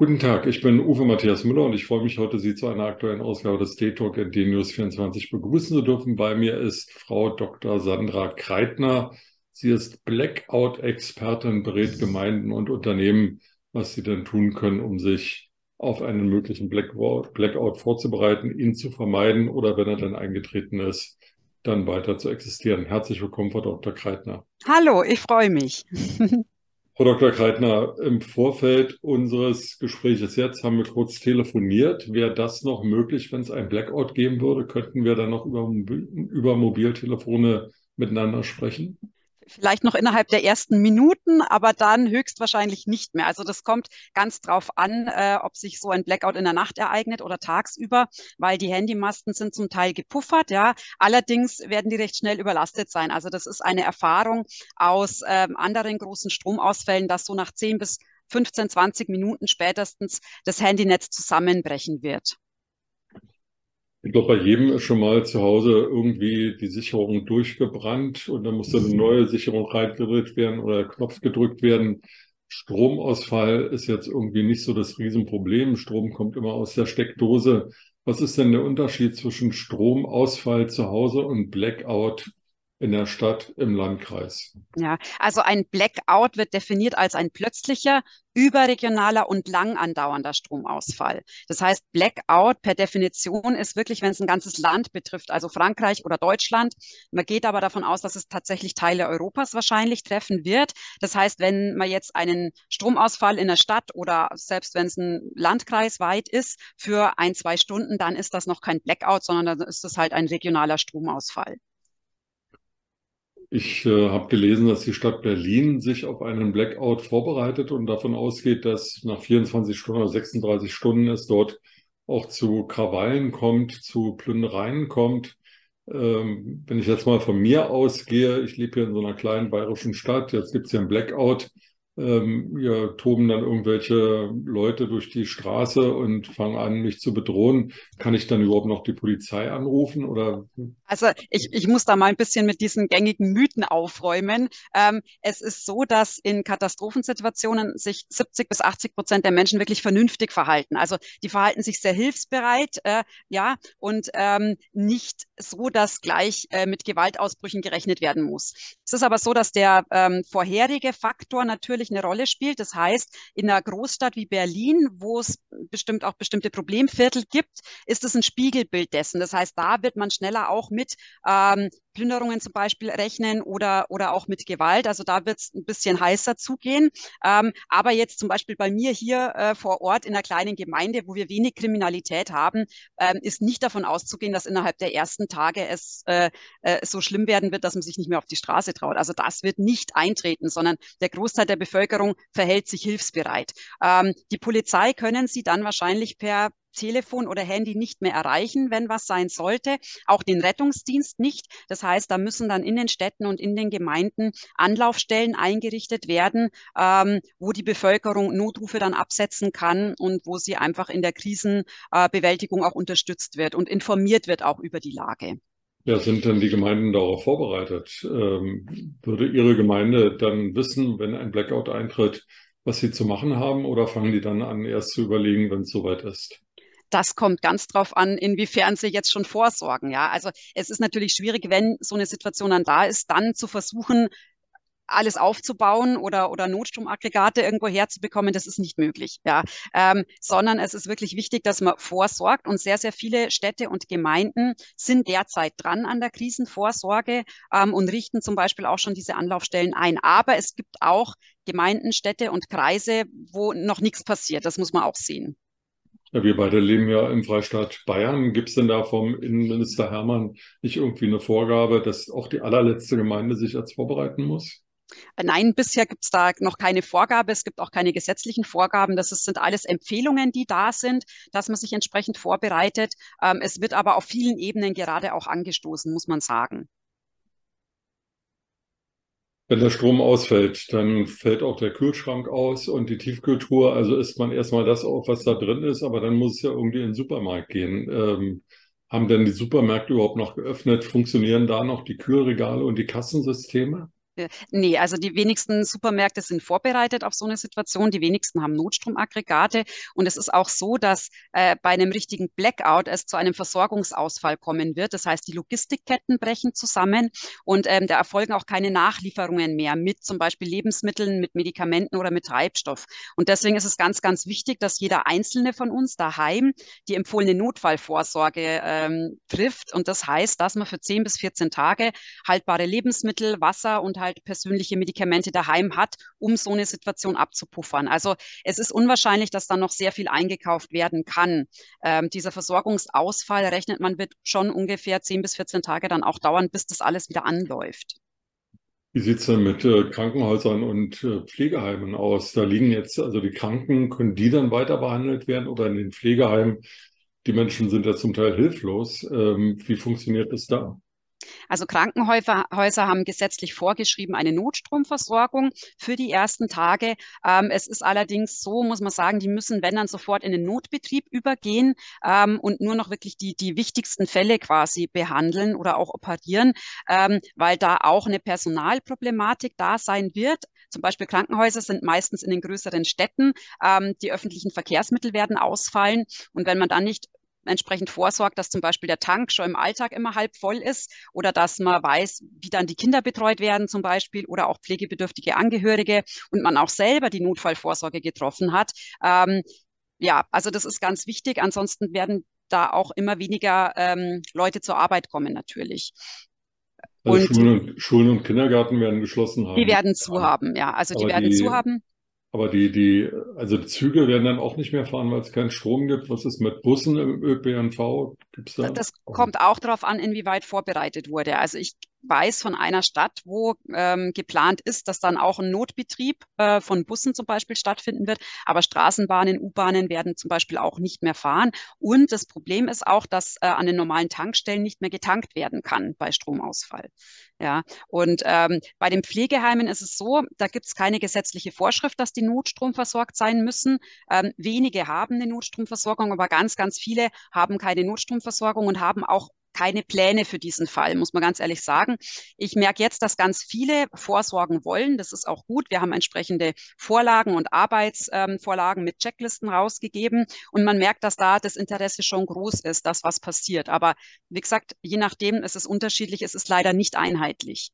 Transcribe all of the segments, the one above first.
Guten Tag, ich bin Uwe Matthias Müller und ich freue mich heute, Sie zu einer aktuellen Ausgabe des D-Talk ND News 24 begrüßen zu dürfen. Bei mir ist Frau Dr. Sandra Kreitner. Sie ist Blackout-Expertin, berät Gemeinden und Unternehmen, was sie denn tun können, um sich auf einen möglichen Blackout vorzubereiten, ihn zu vermeiden oder wenn er dann eingetreten ist, dann weiter zu existieren. Herzlich willkommen, Frau Dr. Kreitner. Hallo, ich freue mich. Frau Dr. Kreitner, im Vorfeld unseres Gespräches jetzt haben wir kurz telefoniert. Wäre das noch möglich, wenn es ein Blackout geben würde? Könnten wir dann noch über, über Mobiltelefone miteinander sprechen? Vielleicht noch innerhalb der ersten Minuten, aber dann höchstwahrscheinlich nicht mehr. Also das kommt ganz drauf an, äh, ob sich so ein Blackout in der Nacht ereignet oder tagsüber, weil die Handymasten sind zum Teil gepuffert, ja. Allerdings werden die recht schnell überlastet sein. Also das ist eine Erfahrung aus ähm, anderen großen Stromausfällen, dass so nach 10 bis 15, 20 Minuten spätestens das Handynetz zusammenbrechen wird. Ich glaube, bei jedem ist schon mal zu Hause irgendwie die Sicherung durchgebrannt und dann muss dann eine neue Sicherung reingedrückt werden oder Knopf gedrückt werden. Stromausfall ist jetzt irgendwie nicht so das Riesenproblem. Strom kommt immer aus der Steckdose. Was ist denn der Unterschied zwischen Stromausfall zu Hause und Blackout in der Stadt, im Landkreis. Ja, also ein Blackout wird definiert als ein plötzlicher, überregionaler und lang andauernder Stromausfall. Das heißt, Blackout per Definition ist wirklich, wenn es ein ganzes Land betrifft, also Frankreich oder Deutschland. Man geht aber davon aus, dass es tatsächlich Teile Europas wahrscheinlich treffen wird. Das heißt, wenn man jetzt einen Stromausfall in der Stadt oder selbst wenn es ein Landkreis weit ist für ein, zwei Stunden, dann ist das noch kein Blackout, sondern dann ist das halt ein regionaler Stromausfall. Ich äh, habe gelesen, dass die Stadt Berlin sich auf einen Blackout vorbereitet und davon ausgeht, dass nach 24 Stunden oder 36 Stunden es dort auch zu Krawallen kommt, zu Plündereien kommt. Ähm, wenn ich jetzt mal von mir ausgehe, ich lebe hier in so einer kleinen bayerischen Stadt, jetzt gibt es hier einen Blackout, ähm, ja, toben dann irgendwelche Leute durch die Straße und fangen an, mich zu bedrohen. Kann ich dann überhaupt noch die Polizei anrufen oder? Also ich, ich muss da mal ein bisschen mit diesen gängigen Mythen aufräumen. Ähm, es ist so, dass in Katastrophensituationen sich 70 bis 80 Prozent der Menschen wirklich vernünftig verhalten. Also die verhalten sich sehr hilfsbereit, äh, ja, und ähm, nicht so, dass gleich äh, mit Gewaltausbrüchen gerechnet werden muss. Es ist aber so, dass der ähm, vorherige Faktor natürlich natürlich eine Rolle spielt. Das heißt, in einer Großstadt wie Berlin, wo es bestimmt auch bestimmte Problemviertel gibt, ist es ein Spiegelbild dessen. Das heißt, da wird man schneller auch mit ähm, Plünderungen zum Beispiel rechnen oder, oder auch mit Gewalt. Also da wird es ein bisschen heißer zugehen. Ähm, aber jetzt zum Beispiel bei mir hier äh, vor Ort in einer kleinen Gemeinde, wo wir wenig Kriminalität haben, ähm, ist nicht davon auszugehen, dass innerhalb der ersten Tage es äh, äh, so schlimm werden wird, dass man sich nicht mehr auf die Straße traut. Also das wird nicht eintreten, sondern der Großteil der Bevölkerung verhält sich hilfsbereit. Ähm, die Polizei können Sie dann wahrscheinlich per Telefon oder Handy nicht mehr erreichen, wenn was sein sollte. Auch den Rettungsdienst nicht. Das heißt, da müssen dann in den Städten und in den Gemeinden Anlaufstellen eingerichtet werden, ähm, wo die Bevölkerung Notrufe dann absetzen kann und wo sie einfach in der Krisenbewältigung auch unterstützt wird und informiert wird auch über die Lage. Ja, sind denn die Gemeinden darauf vorbereitet? Ähm, würde Ihre Gemeinde dann wissen, wenn ein Blackout eintritt, was sie zu machen haben, oder fangen die dann an, erst zu überlegen, wenn es soweit ist? Das kommt ganz drauf an, inwiefern sie jetzt schon vorsorgen. Ja, also es ist natürlich schwierig, wenn so eine Situation dann da ist, dann zu versuchen, alles aufzubauen oder, oder Notstromaggregate irgendwo herzubekommen, das ist nicht möglich, ja. Ähm, sondern es ist wirklich wichtig, dass man vorsorgt und sehr, sehr viele Städte und Gemeinden sind derzeit dran an der Krisenvorsorge ähm, und richten zum Beispiel auch schon diese Anlaufstellen ein. Aber es gibt auch Gemeinden, Städte und Kreise, wo noch nichts passiert. Das muss man auch sehen. Ja, wir beide leben ja im Freistaat Bayern. Gibt es denn da vom Innenminister Hermann nicht irgendwie eine Vorgabe, dass auch die allerletzte Gemeinde sich jetzt vorbereiten muss? Nein, bisher gibt es da noch keine Vorgabe. Es gibt auch keine gesetzlichen Vorgaben. Das ist, sind alles Empfehlungen, die da sind, dass man sich entsprechend vorbereitet. Ähm, es wird aber auf vielen Ebenen gerade auch angestoßen, muss man sagen. Wenn der Strom ausfällt, dann fällt auch der Kühlschrank aus und die Tiefkühltruhe. Also isst man erstmal das auf, was da drin ist, aber dann muss es ja irgendwie in den Supermarkt gehen. Ähm, haben denn die Supermärkte überhaupt noch geöffnet? Funktionieren da noch die Kühlregale und die Kassensysteme? Nee, also die wenigsten Supermärkte sind vorbereitet auf so eine Situation. Die wenigsten haben Notstromaggregate. Und es ist auch so, dass äh, bei einem richtigen Blackout es zu einem Versorgungsausfall kommen wird. Das heißt, die Logistikketten brechen zusammen und ähm, da erfolgen auch keine Nachlieferungen mehr mit zum Beispiel Lebensmitteln, mit Medikamenten oder mit Treibstoff. Und deswegen ist es ganz, ganz wichtig, dass jeder Einzelne von uns daheim die empfohlene Notfallvorsorge ähm, trifft. Und das heißt, dass man für 10 bis 14 Tage haltbare Lebensmittel, Wasser und halt persönliche Medikamente daheim hat, um so eine Situation abzupuffern. Also es ist unwahrscheinlich, dass dann noch sehr viel eingekauft werden kann. Ähm, dieser Versorgungsausfall rechnet man wird schon ungefähr 10 bis 14 Tage dann auch dauern, bis das alles wieder anläuft. Wie sieht es denn mit äh, Krankenhäusern und äh, Pflegeheimen aus? Da liegen jetzt, also die Kranken, können die dann weiter behandelt werden oder in den Pflegeheimen? Die Menschen sind ja zum Teil hilflos. Ähm, wie funktioniert das da? Also Krankenhäuser haben gesetzlich vorgeschrieben eine Notstromversorgung für die ersten Tage. Ähm, es ist allerdings so, muss man sagen, die müssen, wenn dann sofort in den Notbetrieb übergehen ähm, und nur noch wirklich die, die wichtigsten Fälle quasi behandeln oder auch operieren, ähm, weil da auch eine Personalproblematik da sein wird. Zum Beispiel Krankenhäuser sind meistens in den größeren Städten. Ähm, die öffentlichen Verkehrsmittel werden ausfallen. Und wenn man dann nicht entsprechend vorsorgt, dass zum Beispiel der Tank schon im Alltag immer halb voll ist oder dass man weiß, wie dann die Kinder betreut werden zum Beispiel oder auch pflegebedürftige Angehörige und man auch selber die Notfallvorsorge getroffen hat. Ähm, ja, also das ist ganz wichtig. Ansonsten werden da auch immer weniger ähm, Leute zur Arbeit kommen natürlich. Also und Schulen, und, Schulen und Kindergärten werden geschlossen haben. Die werden zu haben, ja. Also die werden die, zu haben. Aber die, die, also die Züge werden dann auch nicht mehr fahren, weil es keinen Strom gibt. Was ist mit Bussen im ÖPNV? Gibt's da? Das kommt auch darauf an, inwieweit vorbereitet wurde. Also ich weiß von einer Stadt, wo ähm, geplant ist, dass dann auch ein Notbetrieb äh, von Bussen zum Beispiel stattfinden wird. Aber Straßenbahnen, U-Bahnen werden zum Beispiel auch nicht mehr fahren. Und das Problem ist auch, dass äh, an den normalen Tankstellen nicht mehr getankt werden kann bei Stromausfall. Ja, und ähm, bei den Pflegeheimen ist es so, da gibt es keine gesetzliche Vorschrift, dass die Notstromversorgt sein müssen. Ähm, wenige haben eine Notstromversorgung, aber ganz, ganz viele haben keine Notstromversorgung und haben auch keine Pläne für diesen Fall, muss man ganz ehrlich sagen. Ich merke jetzt, dass ganz viele vorsorgen wollen. Das ist auch gut. Wir haben entsprechende Vorlagen und Arbeitsvorlagen ähm, mit Checklisten rausgegeben. Und man merkt, dass da das Interesse schon groß ist, dass was passiert. Aber wie gesagt, je nachdem, ist es unterschiedlich. Es ist leider nicht einheitlich.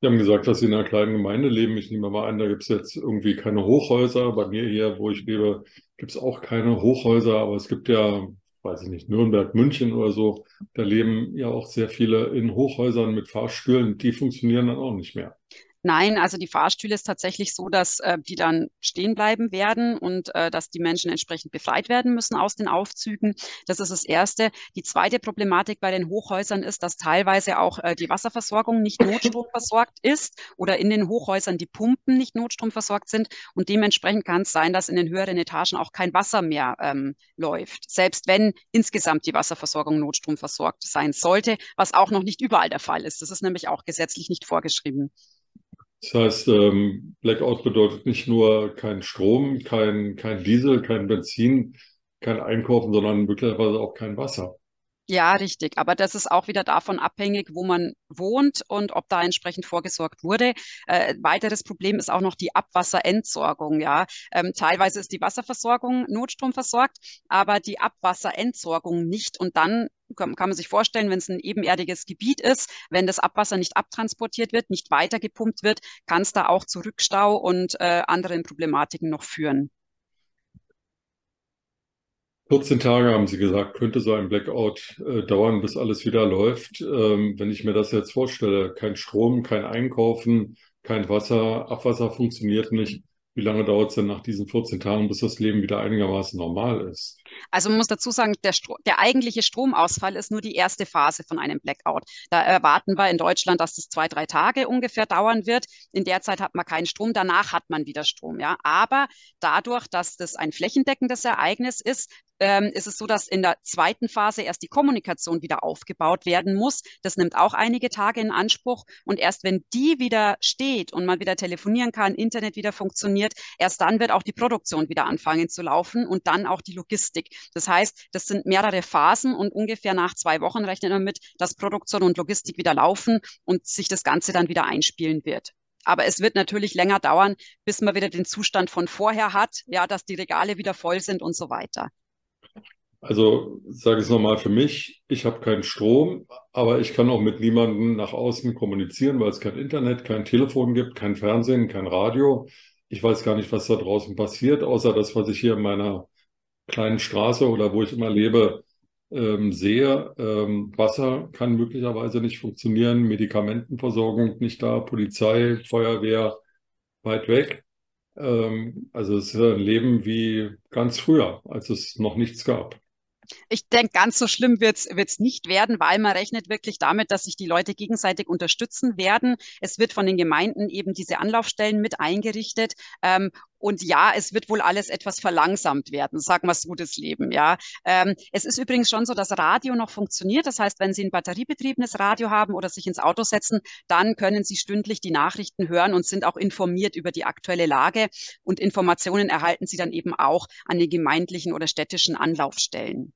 Sie haben gesagt, dass Sie in einer kleinen Gemeinde leben. Ich nehme mal an, da gibt es jetzt irgendwie keine Hochhäuser. Bei mir hier, wo ich lebe, gibt es auch keine Hochhäuser, aber es gibt ja weiß ich nicht, Nürnberg, München oder so, da leben ja auch sehr viele in Hochhäusern mit Fahrstühlen, die funktionieren dann auch nicht mehr. Nein, also die Fahrstühle ist tatsächlich so, dass äh, die dann stehen bleiben werden und äh, dass die Menschen entsprechend befreit werden müssen aus den Aufzügen. Das ist das Erste. Die zweite Problematik bei den Hochhäusern ist, dass teilweise auch äh, die Wasserversorgung nicht notstromversorgt ist oder in den Hochhäusern die Pumpen nicht notstromversorgt sind. Und dementsprechend kann es sein, dass in den höheren Etagen auch kein Wasser mehr ähm, läuft. Selbst wenn insgesamt die Wasserversorgung notstromversorgt sein sollte, was auch noch nicht überall der Fall ist. Das ist nämlich auch gesetzlich nicht vorgeschrieben. Das heißt, ähm, Blackout bedeutet nicht nur kein Strom, kein, kein Diesel, kein Benzin, kein Einkaufen, sondern möglicherweise auch kein Wasser. Ja, richtig. Aber das ist auch wieder davon abhängig, wo man wohnt und ob da entsprechend vorgesorgt wurde. Äh, weiteres Problem ist auch noch die Abwasserentsorgung. Ja, ähm, teilweise ist die Wasserversorgung notstromversorgt, aber die Abwasserentsorgung nicht. Und dann kann, man sich vorstellen, wenn es ein ebenerdiges Gebiet ist, wenn das Abwasser nicht abtransportiert wird, nicht weitergepumpt wird, kann es da auch zu Rückstau und äh, anderen Problematiken noch führen. 14 Tage haben Sie gesagt, könnte so ein Blackout äh, dauern, bis alles wieder läuft. Ähm, wenn ich mir das jetzt vorstelle, kein Strom, kein Einkaufen, kein Wasser, Abwasser funktioniert nicht. Wie lange dauert es denn nach diesen 14 Tagen, bis das Leben wieder einigermaßen normal ist? Also man muss dazu sagen, der, der, eigentliche Stromausfall ist nur die erste Phase von einem Blackout. Da erwarten wir in Deutschland, dass das zwei, drei Tage ungefähr dauern wird. In der Zeit hat man keinen Strom, danach hat man wieder Strom. Ja, aber dadurch, dass das ein flächendeckendes Ereignis ist, ähm, ist es so, dass in der zweiten Phase erst die Kommunikation wieder aufgebaut werden muss. Das nimmt auch einige Tage in Anspruch. Und erst wenn die wieder steht und man wieder telefonieren kann, Internet wieder funktioniert, erst dann wird auch die Produktion wieder anfangen zu laufen und dann auch die Logistik. Das heißt, das sind mehrere Phasen und ungefähr nach zwei Wochen rechnen wir mit, dass Produktion und Logistik wieder laufen und sich das Ganze dann wieder einspielen wird. Aber es wird natürlich länger dauern, bis man wieder den Zustand von vorher hat, ja, dass die Regale wieder voll sind und so weiter. Also sage ich es nochmal für mich, ich habe keinen Strom, aber ich kann auch mit niemandem nach außen kommunizieren, weil es kein Internet, kein Telefon gibt, kein Fernsehen, kein Radio. Ich weiß gar nicht, was da draußen passiert, außer das, was ich hier in meiner kleinen Straße oder wo ich immer lebe, ähm, sehe. Ähm, Wasser kann möglicherweise nicht funktionieren, Medikamentenversorgung nicht da, Polizei, Feuerwehr weit weg. Ähm, also es ist ein Leben wie ganz früher, als es noch nichts gab. Ich denke, ganz so schlimm wird es nicht werden, weil man rechnet wirklich damit, dass sich die Leute gegenseitig unterstützen werden. Es wird von den Gemeinden eben diese Anlaufstellen mit eingerichtet. Ähm, und ja, es wird wohl alles etwas verlangsamt werden, sagen wir so das Leben, ja. Ähm, es ist übrigens schon so, dass Radio noch funktioniert. Das heißt, wenn Sie ein batteriebetriebenes Radio haben oder sich ins Auto setzen, dann können Sie stündlich die Nachrichten hören und sind auch informiert über die aktuelle Lage. Und Informationen erhalten Sie dann eben auch an den gemeindlichen oder städtischen Anlaufstellen.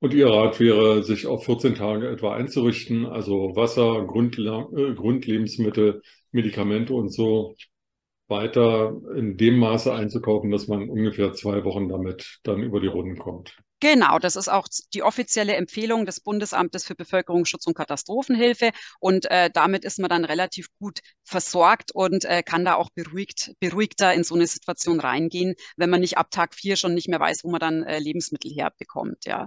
Und Ihr Rat wäre, sich auf 14 Tage etwa einzurichten, also Wasser, Grundla äh, Grundlebensmittel, Medikamente und so weiter in dem Maße einzukaufen, dass man ungefähr zwei Wochen damit dann über die Runden kommt. Genau, das ist auch die offizielle Empfehlung des Bundesamtes für Bevölkerungsschutz und Katastrophenhilfe. Und äh, damit ist man dann relativ gut versorgt und äh, kann da auch beruhigt, beruhigter in so eine Situation reingehen, wenn man nicht ab Tag vier schon nicht mehr weiß, wo man dann äh, Lebensmittel herbekommt. Ja.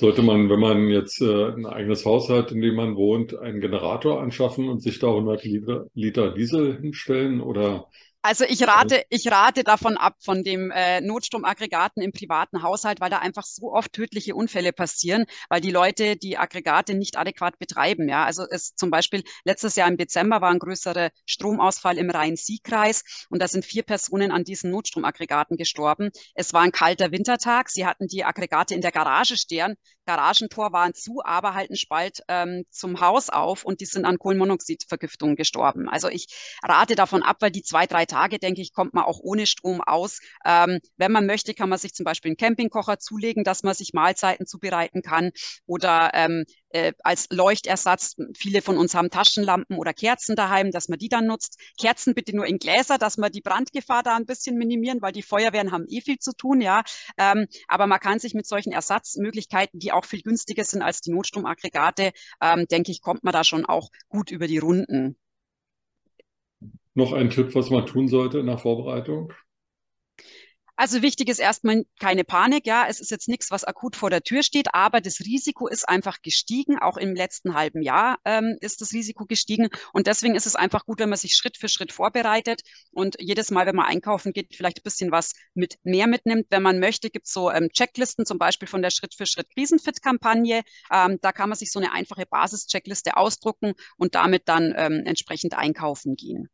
Sollte man, wenn man jetzt äh, ein eigenes Haus hat, in dem man wohnt, einen Generator anschaffen und sich da 100 Liter, Liter Diesel hinstellen oder also ich rate, ich rate davon ab, von dem äh, Notstromaggregaten im privaten Haushalt, weil da einfach so oft tödliche Unfälle passieren, weil die Leute die Aggregate nicht adäquat betreiben. Ja, also es zum Beispiel letztes Jahr im Dezember war ein größerer Stromausfall im Rhein-Sieg-Kreis und da sind vier Personen an diesen Notstromaggregaten gestorben. Es war ein kalter Wintertag. Sie hatten die Aggregate in der Garage stehen. Garagentor waren zu, aber halt ein Spalt ähm, zum Haus auf und die sind an Kohlenmonoxidvergiftung gestorben. Also ich rate davon ab, weil die zwei, drei Tage, denke ich, kommt man auch ohne Strom aus. Ähm, wenn man möchte, kann man sich zum Beispiel einen Campingkocher zulegen, dass man sich Mahlzeiten zubereiten kann oder ähm, äh, als Leuchtersatz. Viele von uns haben Taschenlampen oder Kerzen daheim, dass man die dann nutzt. Kerzen bitte nur in Gläser, dass man die Brandgefahr da ein bisschen minimieren, weil die Feuerwehren haben eh viel zu tun, ja. Ähm, aber man kann sich mit solchen Ersatzmöglichkeiten, die auch viel günstiger sind als die Notstromaggregate, ähm, denke ich, kommt man da schon auch gut über die Runden. Noch ein Tipp, was man tun sollte in der Vorbereitung? Also wichtig ist erstmal keine Panik. Ja, es ist jetzt nichts, was akut vor der Tür steht, aber das Risiko ist einfach gestiegen. Auch im letzten halben Jahr ähm, ist das Risiko gestiegen. Und deswegen ist es einfach gut, wenn man sich Schritt für Schritt vorbereitet und jedes Mal, wenn man einkaufen geht, vielleicht ein bisschen was mit mehr mitnimmt. Wenn man möchte, gibt es so ähm, Checklisten, zum Beispiel von der Schritt für Schritt Krisenfit-Kampagne. Ähm, da kann man sich so eine einfache Basis-Checkliste ausdrucken und damit dann ähm, entsprechend einkaufen gehen.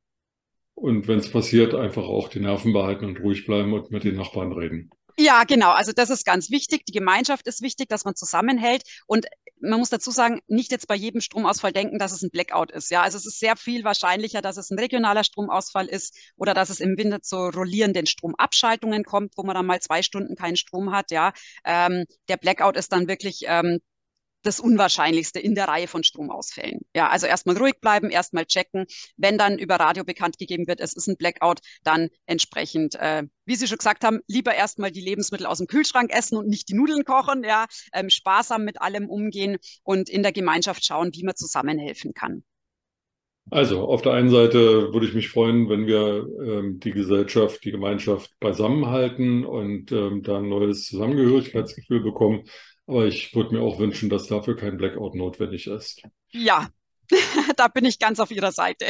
Und wenn es passiert, einfach auch die Nerven behalten und ruhig bleiben und mit den Nachbarn reden. Ja, genau. Also das ist ganz wichtig. Die Gemeinschaft ist wichtig, dass man zusammenhält. Und man muss dazu sagen, nicht jetzt bei jedem Stromausfall denken, dass es ein Blackout ist. Ja, also es ist sehr viel wahrscheinlicher, dass es ein regionaler Stromausfall ist oder dass es im Winter zu rollierenden Stromabschaltungen kommt, wo man dann mal zwei Stunden keinen Strom hat. Ja, ähm, der Blackout ist dann wirklich ähm, das Unwahrscheinlichste in der Reihe von Stromausfällen. Ja, also erstmal ruhig bleiben, erstmal checken. Wenn dann über Radio bekannt gegeben wird, es ist ein Blackout, dann entsprechend, äh, wie Sie schon gesagt haben, lieber erstmal die Lebensmittel aus dem Kühlschrank essen und nicht die Nudeln kochen. Ja, ähm, sparsam mit allem umgehen und in der Gemeinschaft schauen, wie man zusammenhelfen kann. Also auf der einen Seite würde ich mich freuen, wenn wir ähm, die Gesellschaft, die Gemeinschaft beisammenhalten und ähm, da ein neues Zusammengehörigkeitsgefühl bekommen. Aber ich würde mir auch wünschen, dass dafür kein Blackout notwendig ist. Ja, da bin ich ganz auf Ihrer Seite.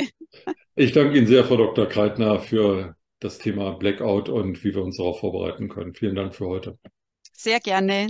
Ich danke Ihnen sehr, Frau Dr. Kreitner, für das Thema Blackout und wie wir uns darauf vorbereiten können. Vielen Dank für heute. Sehr gerne.